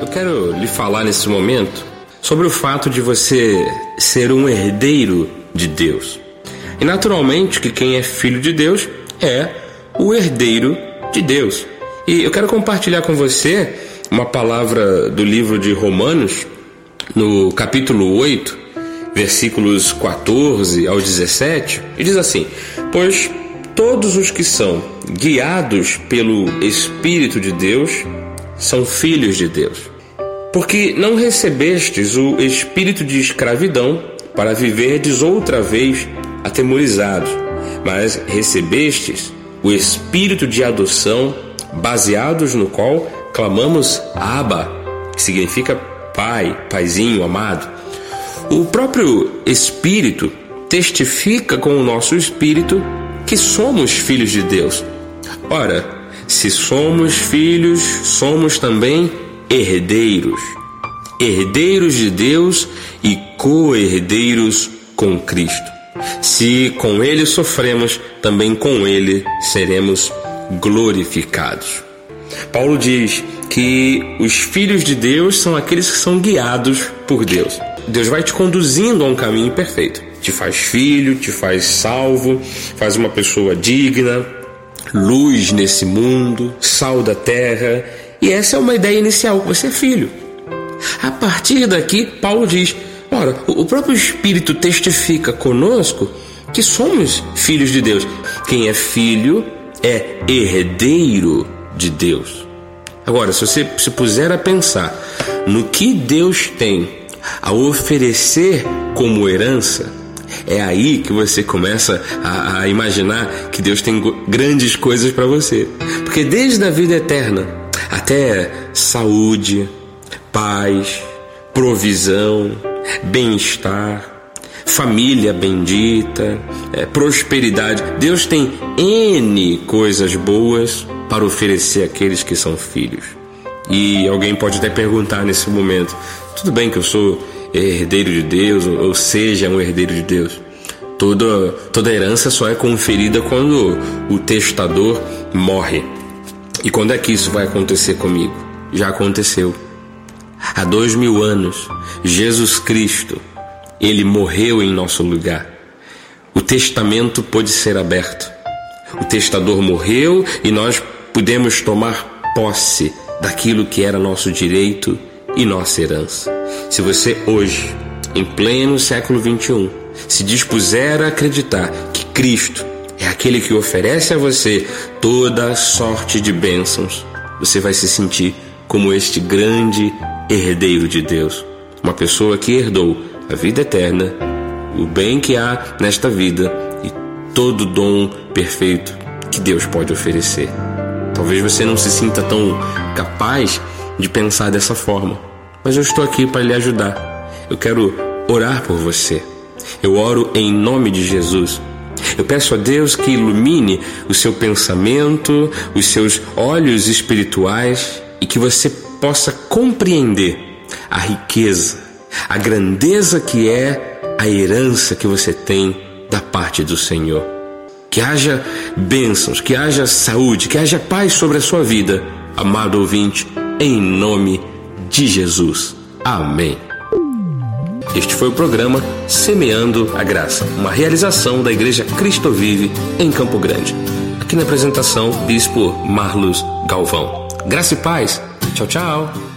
Eu quero lhe falar nesse momento sobre o fato de você ser um herdeiro de Deus. E naturalmente que quem é filho de Deus é o herdeiro de Deus. E eu quero compartilhar com você uma palavra do livro de Romanos, no capítulo 8, versículos 14 ao 17, e diz assim: Pois todos os que são guiados pelo Espírito de Deus são filhos de Deus. Porque não recebestes o espírito de escravidão para viverdes outra vez atemorizados, mas recebestes o espírito de adoção, baseados no qual clamamos Abba, que significa pai, paizinho, amado. O próprio Espírito testifica com o nosso espírito que somos filhos de Deus. Ora, se somos filhos, somos também herdeiros. Herdeiros de Deus e co-herdeiros com Cristo. Se com Ele sofremos, também com Ele seremos glorificados. Paulo diz que os filhos de Deus são aqueles que são guiados por Deus. Deus vai te conduzindo a um caminho perfeito. Te faz filho, te faz salvo, faz uma pessoa digna, luz nesse mundo, sal da terra. E essa é uma ideia inicial. Você é filho. A partir daqui, Paulo diz: ora, o próprio Espírito testifica conosco que somos filhos de Deus. Quem é filho é herdeiro de Deus. Agora, se você se puser a pensar no que Deus tem a oferecer como herança, é aí que você começa a, a imaginar que Deus tem grandes coisas para você. Porque desde a vida eterna até saúde, paz, provisão, bem-estar, família bendita, é, prosperidade. Deus tem N coisas boas para oferecer àqueles que são filhos. E alguém pode até perguntar nesse momento: tudo bem que eu sou herdeiro de Deus, ou seja, um herdeiro de Deus. Toda, toda herança só é conferida quando o testador morre. E quando é que isso vai acontecer comigo? Já aconteceu. Há dois mil anos, Jesus Cristo, ele morreu em nosso lugar. O testamento pôde ser aberto. O testador morreu e nós pudemos tomar posse daquilo que era nosso direito e nossa herança. Se você hoje, em pleno século 21, se dispuser a acreditar que Cristo é aquele que oferece a você toda sorte de bênçãos, você vai se sentir como este grande herdeiro de Deus, uma pessoa que herdou a vida eterna, o bem que há nesta vida e todo o dom perfeito que Deus pode oferecer. Talvez você não se sinta tão capaz de pensar dessa forma, mas eu estou aqui para lhe ajudar. Eu quero orar por você. Eu oro em nome de Jesus. Eu peço a Deus que ilumine o seu pensamento, os seus olhos espirituais e que você possa compreender a riqueza, a grandeza que é a herança que você tem da parte do Senhor. Que haja bênçãos, que haja saúde, que haja paz sobre a sua vida, amado ouvinte, em nome de Jesus. Amém. Este foi o programa Semeando a Graça, uma realização da Igreja Cristo Vive em Campo Grande. Aqui na apresentação, Bispo Marlos Galvão. Graça e paz. Tchau, tchau.